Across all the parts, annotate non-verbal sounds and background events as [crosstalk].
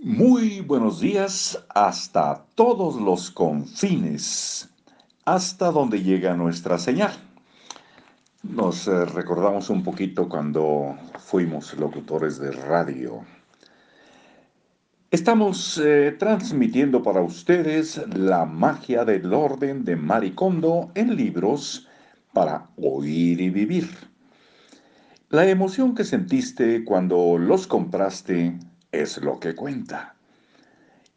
Muy buenos días hasta todos los confines, hasta donde llega nuestra señal. Nos eh, recordamos un poquito cuando fuimos locutores de radio. Estamos eh, transmitiendo para ustedes la magia del orden de Maricondo en libros para oír y vivir. La emoción que sentiste cuando los compraste es lo que cuenta.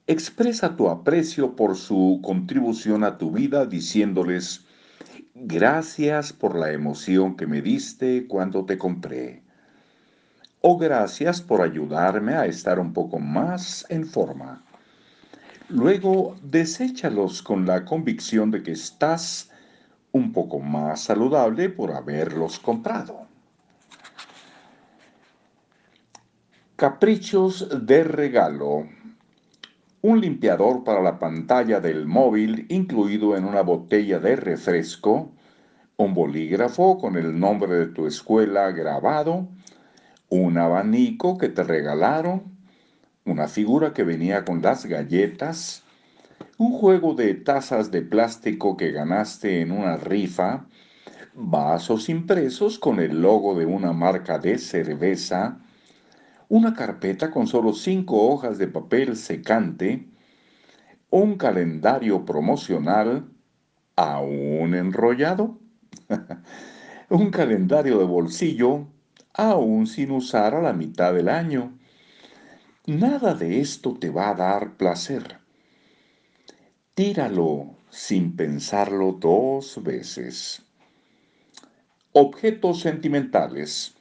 Expresa tu aprecio por su contribución a tu vida diciéndoles, gracias por la emoción que me diste cuando te compré. O gracias por ayudarme a estar un poco más en forma. Luego, deséchalos con la convicción de que estás un poco más saludable por haberlos comprado. Caprichos de regalo. Un limpiador para la pantalla del móvil incluido en una botella de refresco, un bolígrafo con el nombre de tu escuela grabado, un abanico que te regalaron, una figura que venía con las galletas, un juego de tazas de plástico que ganaste en una rifa, vasos impresos con el logo de una marca de cerveza, una carpeta con solo cinco hojas de papel secante, un calendario promocional aún enrollado, [laughs] un calendario de bolsillo aún sin usar a la mitad del año. Nada de esto te va a dar placer. Tíralo sin pensarlo dos veces. Objetos sentimentales.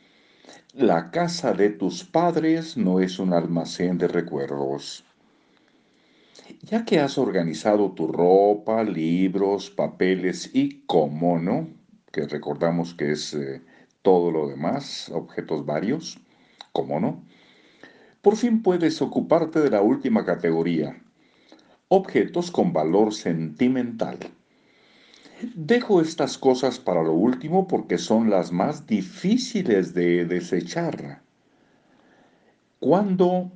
La casa de tus padres no es un almacén de recuerdos. Ya que has organizado tu ropa, libros, papeles y como no, que recordamos que es eh, todo lo demás, objetos varios, como no, por fin puedes ocuparte de la última categoría, objetos con valor sentimental. Dejo estas cosas para lo último porque son las más difíciles de desechar. Cuando,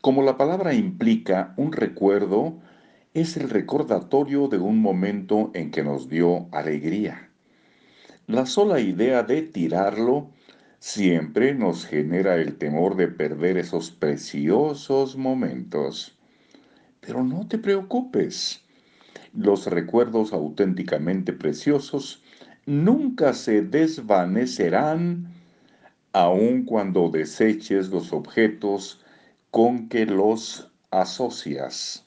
como la palabra implica, un recuerdo es el recordatorio de un momento en que nos dio alegría. La sola idea de tirarlo siempre nos genera el temor de perder esos preciosos momentos. Pero no te preocupes los recuerdos auténticamente preciosos nunca se desvanecerán aun cuando deseches los objetos con que los asocias.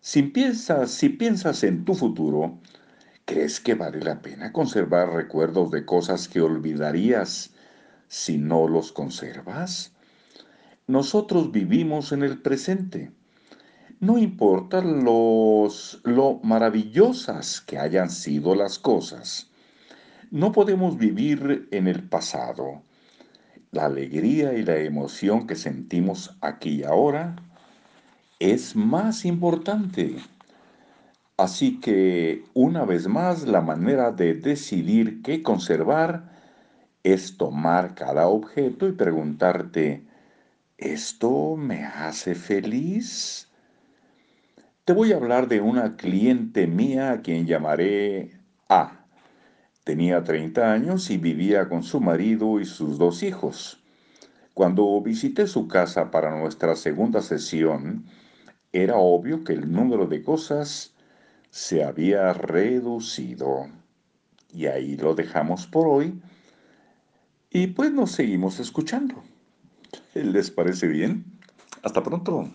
Si piensas, si piensas en tu futuro, ¿crees que vale la pena conservar recuerdos de cosas que olvidarías si no los conservas? Nosotros vivimos en el presente no importa los, lo maravillosas que hayan sido las cosas. No podemos vivir en el pasado. La alegría y la emoción que sentimos aquí y ahora es más importante. Así que, una vez más, la manera de decidir qué conservar es tomar cada objeto y preguntarte, ¿esto me hace feliz? Te voy a hablar de una cliente mía a quien llamaré A. Tenía 30 años y vivía con su marido y sus dos hijos. Cuando visité su casa para nuestra segunda sesión, era obvio que el número de cosas se había reducido. Y ahí lo dejamos por hoy. Y pues nos seguimos escuchando. [laughs] ¿Les parece bien? Hasta pronto.